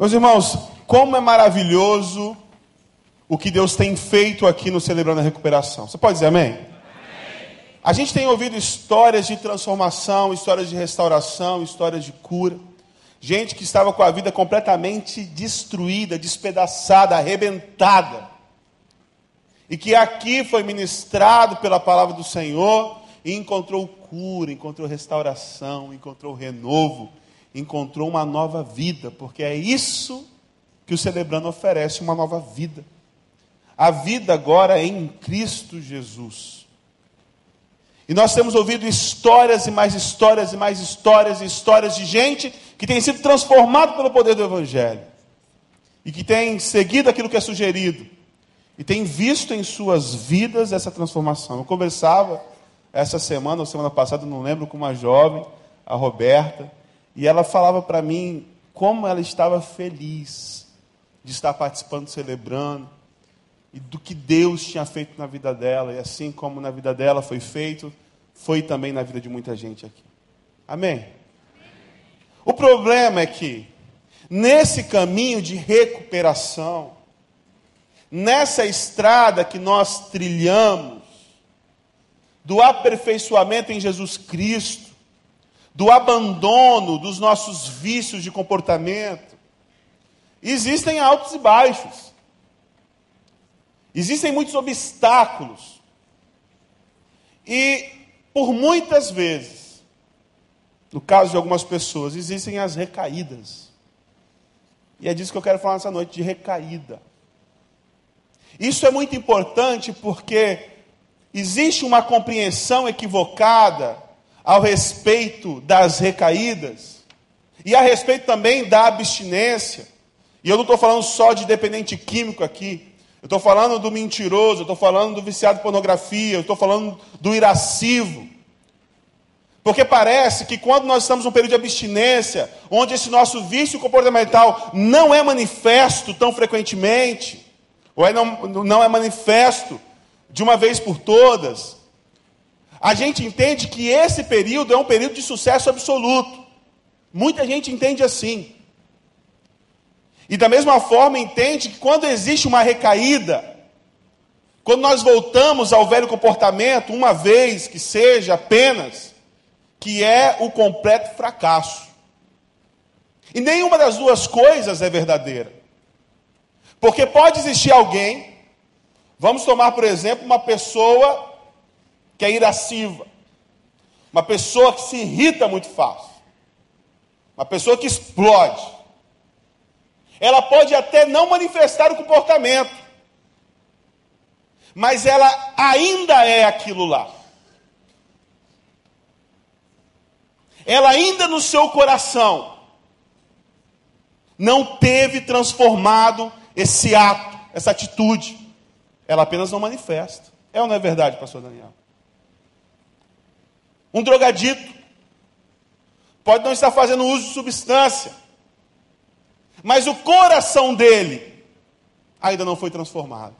Meus irmãos, como é maravilhoso o que Deus tem feito aqui no Celebrando a Recuperação. Você pode dizer amém? amém? A gente tem ouvido histórias de transformação, histórias de restauração, histórias de cura. Gente que estava com a vida completamente destruída, despedaçada, arrebentada. E que aqui foi ministrado pela palavra do Senhor e encontrou cura, encontrou restauração, encontrou renovo, encontrou uma nova vida, porque é isso que o Celebrando oferece uma nova vida. A vida agora é em Cristo Jesus. E nós temos ouvido histórias e mais histórias e mais histórias e histórias de gente que tem sido transformado pelo poder do Evangelho. E que tem seguido aquilo que é sugerido. E tem visto em suas vidas essa transformação. Eu conversava essa semana ou semana passada, não lembro, com uma jovem, a Roberta, e ela falava para mim como ela estava feliz de estar participando, celebrando, e do que Deus tinha feito na vida dela, e assim como na vida dela foi feito, foi também na vida de muita gente aqui. Amém? O problema é que, nesse caminho de recuperação, nessa estrada que nós trilhamos, do aperfeiçoamento em Jesus Cristo, do abandono dos nossos vícios de comportamento, existem altos e baixos. Existem muitos obstáculos. E por muitas vezes, no caso de algumas pessoas, existem as recaídas. E é disso que eu quero falar nessa noite, de recaída. Isso é muito importante porque existe uma compreensão equivocada ao respeito das recaídas e a respeito também da abstinência. E eu não estou falando só de dependente químico aqui. Eu estou falando do mentiroso, eu estou falando do viciado em pornografia, eu estou falando do irascivo. Porque parece que quando nós estamos num período de abstinência, onde esse nosso vício comportamental não é manifesto tão frequentemente, ou é não, não é manifesto de uma vez por todas, a gente entende que esse período é um período de sucesso absoluto. Muita gente entende assim. E da mesma forma entende que quando existe uma recaída, quando nós voltamos ao velho comportamento, uma vez que seja apenas, que é o completo fracasso. E nenhuma das duas coisas é verdadeira. Porque pode existir alguém, vamos tomar por exemplo uma pessoa que é irasciva, uma pessoa que se irrita muito fácil, uma pessoa que explode. Ela pode até não manifestar o comportamento, mas ela ainda é aquilo lá. Ela ainda no seu coração não teve transformado esse ato, essa atitude. Ela apenas não manifesta. É ou não é verdade, pastor Daniel? Um drogadito pode não estar fazendo uso de substância, mas o coração dele ainda não foi transformado.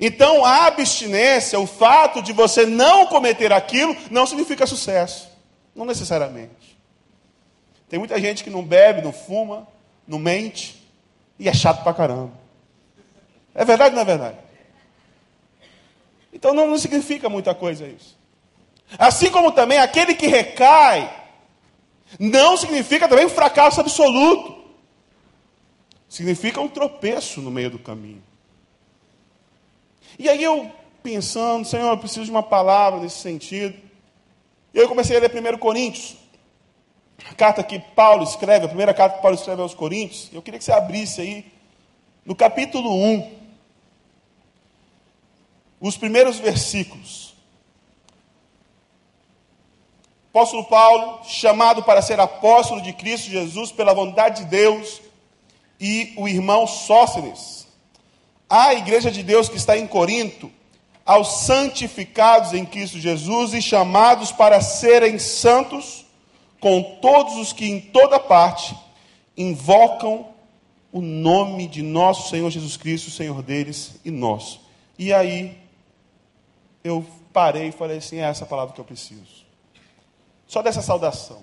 Então, a abstinência, o fato de você não cometer aquilo, não significa sucesso. Não necessariamente. Tem muita gente que não bebe, não fuma, não mente, e é chato pra caramba. É verdade ou não é verdade? Então não, não significa muita coisa isso. Assim como também aquele que recai, não significa também um fracasso absoluto. Significa um tropeço no meio do caminho. E aí eu pensando, Senhor, eu preciso de uma palavra nesse sentido. E eu comecei a ler 1 Coríntios. A carta que Paulo escreve, a primeira carta que Paulo escreve aos Coríntios. Eu queria que você abrisse aí no capítulo 1. Os primeiros versículos. Apóstolo Paulo, chamado para ser apóstolo de Cristo Jesus pela vontade de Deus, e o irmão Sócenes. A igreja de Deus que está em Corinto, aos santificados em Cristo Jesus e chamados para serem santos, com todos os que em toda parte invocam o nome de nosso Senhor Jesus Cristo, Senhor deles e nosso. E aí eu parei e falei assim: é essa palavra que eu preciso. Só dessa saudação.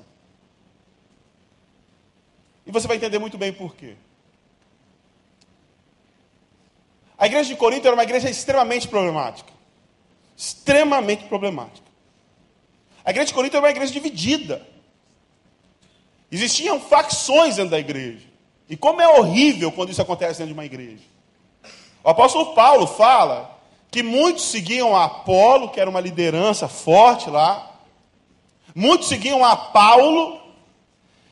E você vai entender muito bem por quê. A igreja de Corinto era uma igreja extremamente problemática. Extremamente problemática. A igreja de Corinto era uma igreja dividida. Existiam facções dentro da igreja. E como é horrível quando isso acontece dentro de uma igreja. O apóstolo Paulo fala que muitos seguiam Apolo, que era uma liderança forte lá. Muitos seguiam a Paulo.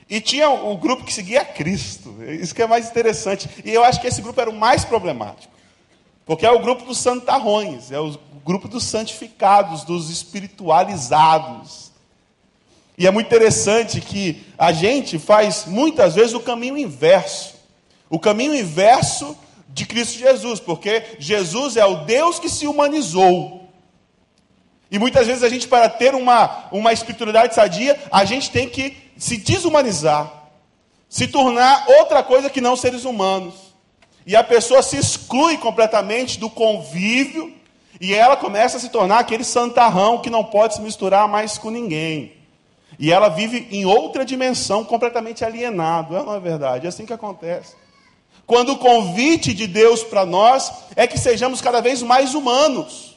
E tinha o grupo que seguia a Cristo. Isso que é mais interessante. E eu acho que esse grupo era o mais problemático. Porque é o grupo dos santarrões, é o grupo dos santificados, dos espiritualizados. E é muito interessante que a gente faz muitas vezes o caminho inverso. O caminho inverso de Cristo Jesus, porque Jesus é o Deus que se humanizou. E muitas vezes a gente, para ter uma, uma espiritualidade sadia, a gente tem que se desumanizar, se tornar outra coisa que não seres humanos. E a pessoa se exclui completamente do convívio e ela começa a se tornar aquele santarrão que não pode se misturar mais com ninguém. E ela vive em outra dimensão, completamente alienado. É, não é verdade? É assim que acontece. Quando o convite de Deus para nós é que sejamos cada vez mais humanos.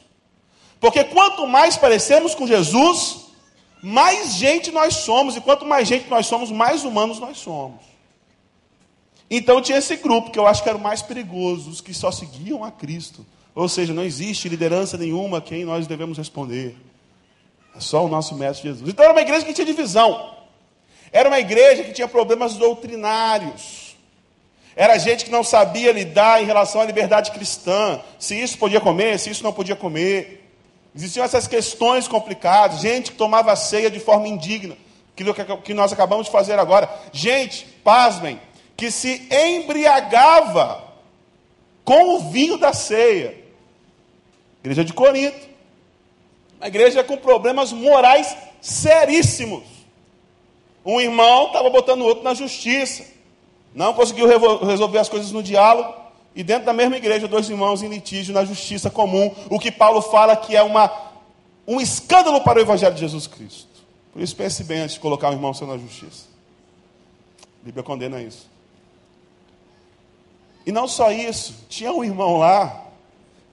Porque quanto mais parecemos com Jesus, mais gente nós somos. E quanto mais gente nós somos, mais humanos nós somos. Então tinha esse grupo que eu acho que era o mais perigoso, os que só seguiam a Cristo. Ou seja, não existe liderança nenhuma a quem nós devemos responder. É só o nosso mestre Jesus. Então era uma igreja que tinha divisão. Era uma igreja que tinha problemas doutrinários. Era gente que não sabia lidar em relação à liberdade cristã, se isso podia comer, se isso não podia comer. Existiam essas questões complicadas, gente que tomava ceia de forma indigna, que nós acabamos de fazer agora. Gente, pasmem, que se embriagava com o vinho da ceia. Igreja de Corinto. Uma igreja com problemas morais seríssimos. Um irmão estava botando o outro na justiça. Não conseguiu resolver as coisas no diálogo. E dentro da mesma igreja, dois irmãos em litígio na justiça comum. O que Paulo fala que é uma, um escândalo para o Evangelho de Jesus Cristo. Por isso, pense bem antes de colocar um irmão seu na justiça. A Bíblia condena isso. E não só isso, tinha um irmão lá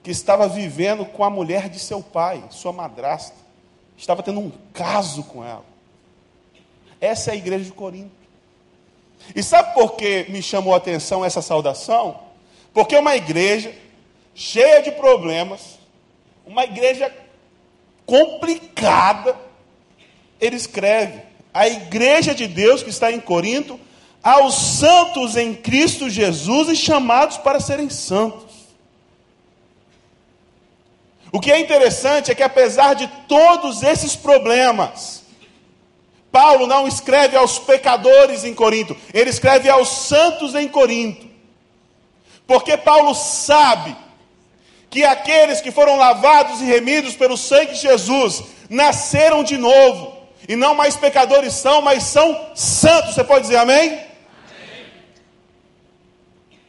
que estava vivendo com a mulher de seu pai, sua madrasta. Estava tendo um caso com ela. Essa é a igreja de Corinto. E sabe por que me chamou a atenção essa saudação? Porque uma igreja cheia de problemas, uma igreja complicada, ele escreve: a igreja de Deus que está em Corinto, aos santos em Cristo Jesus e chamados para serem santos. O que é interessante é que, apesar de todos esses problemas, Paulo não escreve aos pecadores em Corinto, ele escreve aos santos em Corinto. Porque Paulo sabe que aqueles que foram lavados e remidos pelo sangue de Jesus nasceram de novo, e não mais pecadores são, mas são santos. Você pode dizer amém?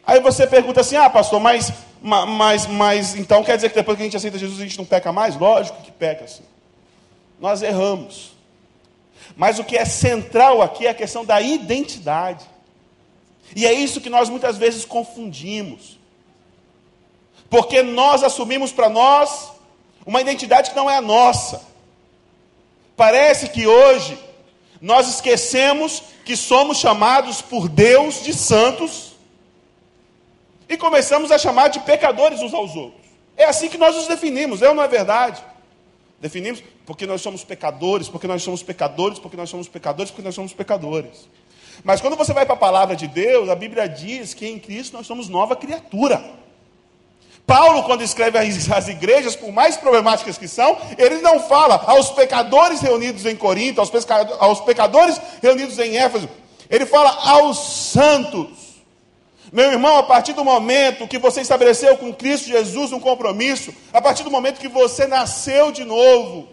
Aí você pergunta assim: ah, pastor, mas, mas, mas então quer dizer que depois que a gente aceita Jesus a gente não peca mais? Lógico que peca, sim. Nós erramos. Mas o que é central aqui é a questão da identidade. E é isso que nós muitas vezes confundimos. Porque nós assumimos para nós uma identidade que não é a nossa. Parece que hoje nós esquecemos que somos chamados por Deus de santos e começamos a chamar de pecadores uns aos outros. É assim que nós nos definimos, é ou não é verdade? Definimos porque nós somos pecadores, porque nós somos pecadores, porque nós somos pecadores, porque nós somos pecadores. Mas quando você vai para a palavra de Deus, a Bíblia diz que em Cristo nós somos nova criatura. Paulo, quando escreve às igrejas, por mais problemáticas que são, ele não fala aos pecadores reunidos em Corinto, aos pecadores reunidos em Éfeso, ele fala aos santos. Meu irmão, a partir do momento que você estabeleceu com Cristo Jesus um compromisso, a partir do momento que você nasceu de novo,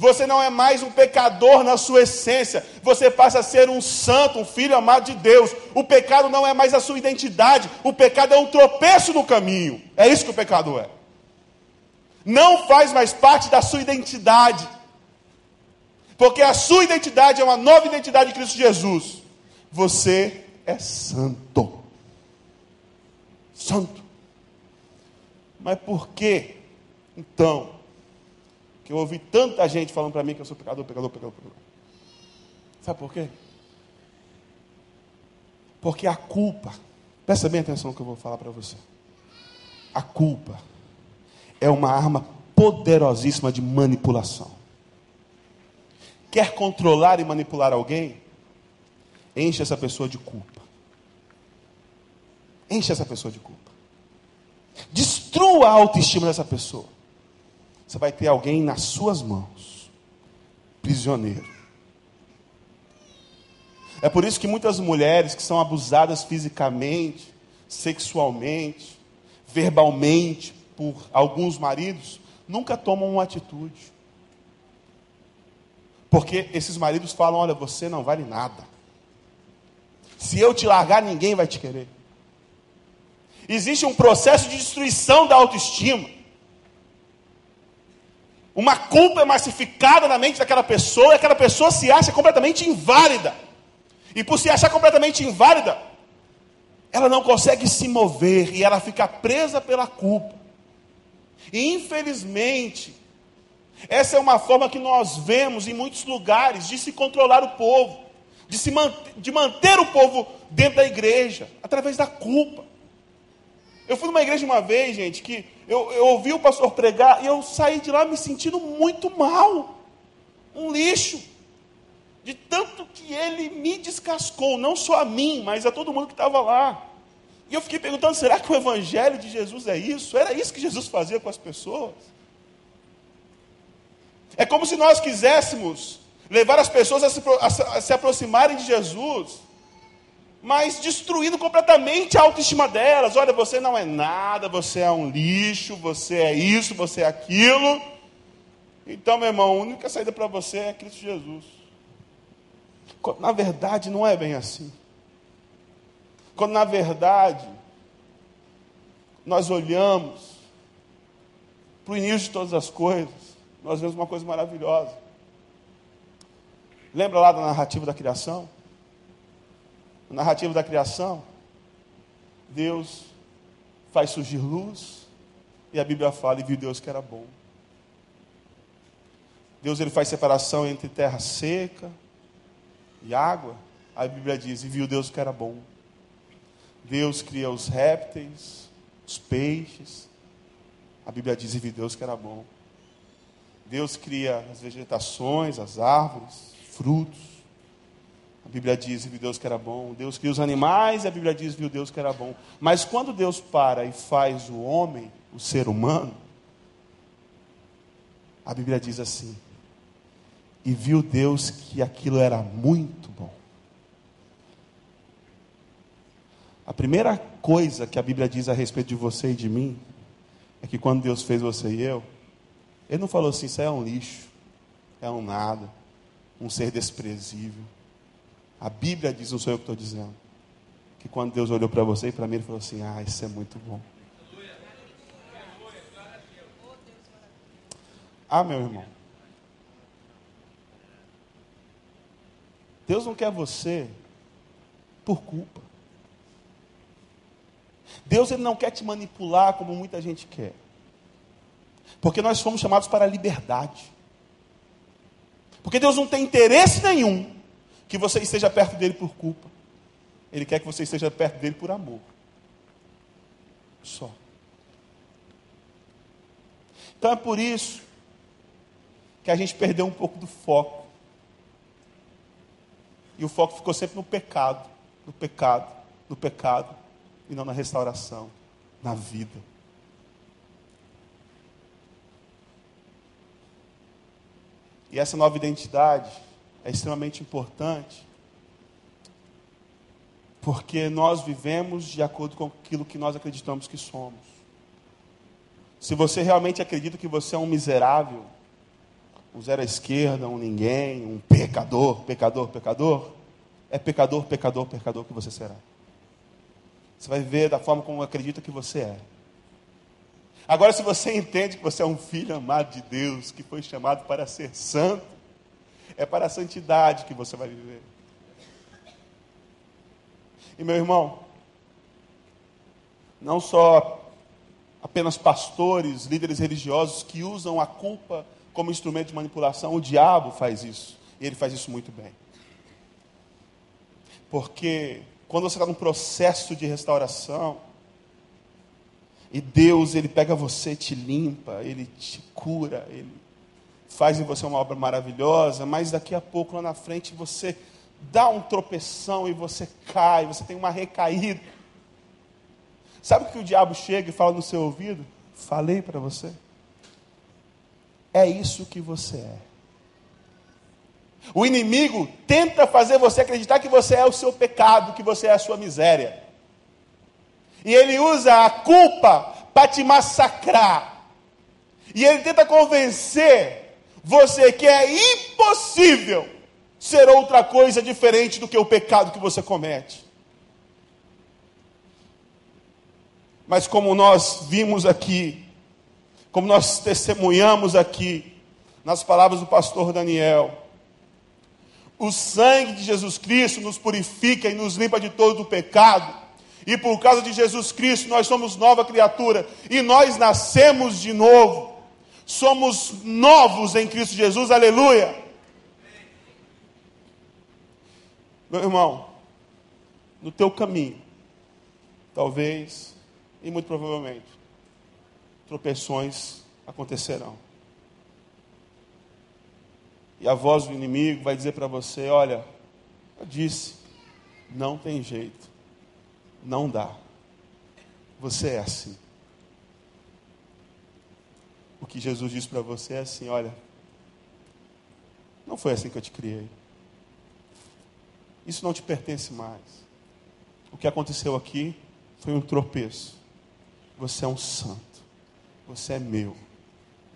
você não é mais um pecador na sua essência, você passa a ser um santo, um filho amado de Deus. O pecado não é mais a sua identidade, o pecado é um tropeço no caminho. É isso que o pecado é. Não faz mais parte da sua identidade, porque a sua identidade é uma nova identidade de Cristo Jesus. Você é santo. Santo. Mas por que, então, que eu ouvi tanta gente falando para mim que eu sou pecador, pecador, pecador, pecador? Sabe por quê? Porque a culpa, presta bem atenção no que eu vou falar para você. A culpa é uma arma poderosíssima de manipulação. Quer controlar e manipular alguém? Enche essa pessoa de culpa. Enche essa pessoa de culpa. Destrua a autoestima dessa pessoa. Você vai ter alguém nas suas mãos, prisioneiro. É por isso que muitas mulheres que são abusadas fisicamente, sexualmente, verbalmente por alguns maridos, nunca tomam uma atitude. Porque esses maridos falam: olha, você não vale nada. Se eu te largar, ninguém vai te querer. Existe um processo de destruição da autoestima. Uma culpa é massificada na mente daquela pessoa e aquela pessoa se acha completamente inválida. E por se achar completamente inválida, ela não consegue se mover e ela fica presa pela culpa. E infelizmente, essa é uma forma que nós vemos em muitos lugares de se controlar o povo, de, se manter, de manter o povo dentro da igreja, através da culpa. Eu fui numa igreja uma vez, gente, que eu, eu ouvi o pastor pregar e eu saí de lá me sentindo muito mal. Um lixo. De tanto que ele me descascou, não só a mim, mas a todo mundo que estava lá. E eu fiquei perguntando: será que o evangelho de Jesus é isso? Era isso que Jesus fazia com as pessoas? É como se nós quiséssemos levar as pessoas a se, a se aproximarem de Jesus, mas destruindo completamente a autoestima delas. Olha, você não é nada, você é um lixo, você é isso, você é aquilo. Então, meu irmão, a única saída para você é Cristo Jesus. Na verdade, não é bem assim. Quando na verdade, nós olhamos para o início de todas as coisas, nós vemos uma coisa maravilhosa. Lembra lá da narrativa da criação? Na narrativa da criação, Deus faz surgir luz, e a Bíblia fala, e viu Deus que era bom. Deus ele faz separação entre terra seca e água. A Bíblia diz, e viu Deus que era bom. Deus cria os répteis, os peixes. A Bíblia diz, e viu Deus que era bom. Deus cria as vegetações, as árvores, frutos. A Bíblia diz, viu Deus que era bom. Deus cria os animais, e a Bíblia diz, viu Deus que era bom. Mas quando Deus para e faz o homem, o ser humano, a Bíblia diz assim: e viu Deus que aquilo era muito bom. A primeira coisa que a Bíblia diz a respeito de você e de mim é que quando Deus fez você e eu, ele não falou assim, isso é um lixo, é um nada, um ser desprezível. A Bíblia diz, não sou eu que estou dizendo, que quando Deus olhou para você e para mim, ele falou assim: Ah, isso é muito bom. Ah, meu irmão. Deus não quer você por culpa. Deus ele não quer te manipular como muita gente quer. Porque nós fomos chamados para a liberdade. Porque Deus não tem interesse nenhum que você esteja perto dele por culpa. Ele quer que você esteja perto dele por amor. Só. Então é por isso que a gente perdeu um pouco do foco. E o foco ficou sempre no pecado, no pecado, no pecado, e não na restauração, na vida. E essa nova identidade é extremamente importante, porque nós vivemos de acordo com aquilo que nós acreditamos que somos. Se você realmente acredita que você é um miserável, um zero à esquerda, um ninguém, um pecador, pecador, pecador, é pecador, pecador, pecador que você será. Você vai viver da forma como acredita que você é. Agora, se você entende que você é um filho amado de Deus, que foi chamado para ser santo, é para a santidade que você vai viver. E meu irmão, não só apenas pastores, líderes religiosos que usam a culpa como instrumento de manipulação, o diabo faz isso. E ele faz isso muito bem. Porque quando você está num processo de restauração, e Deus, Ele pega você, te limpa, Ele te cura, Ele faz em você uma obra maravilhosa, mas daqui a pouco, lá na frente, você dá um tropeção e você cai, você tem uma recaída. Sabe o que o diabo chega e fala no seu ouvido? Falei para você. É isso que você é. O inimigo tenta fazer você acreditar que você é o seu pecado, que você é a sua miséria. E ele usa a culpa para te massacrar. E ele tenta convencer você que é impossível ser outra coisa diferente do que o pecado que você comete. Mas como nós vimos aqui, como nós testemunhamos aqui, nas palavras do pastor Daniel, o sangue de Jesus Cristo nos purifica e nos limpa de todo o pecado. E por causa de Jesus Cristo, nós somos nova criatura. E nós nascemos de novo. Somos novos em Cristo Jesus, aleluia. Meu irmão, no teu caminho, talvez, e muito provavelmente, tropeções acontecerão. E a voz do inimigo vai dizer para você: olha, eu disse, não tem jeito, não dá. Você é assim. Que Jesus disse para você é assim: olha, não foi assim que eu te criei. Isso não te pertence mais. O que aconteceu aqui foi um tropeço. Você é um santo. Você é meu.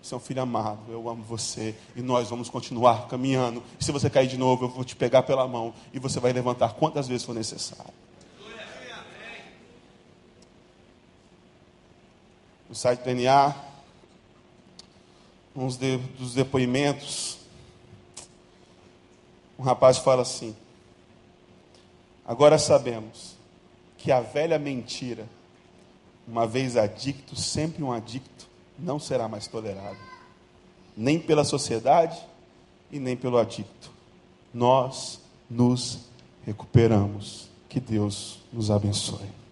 Você é um filho amado, eu amo você e nós vamos continuar caminhando. E se você cair de novo, eu vou te pegar pela mão e você vai levantar quantas vezes for necessário. No site do DNA, uns de, dos depoimentos, um rapaz fala assim: Agora sabemos que a velha mentira, uma vez adicto, sempre um adicto, não será mais tolerado, nem pela sociedade e nem pelo adicto. Nós nos recuperamos. Que Deus nos abençoe.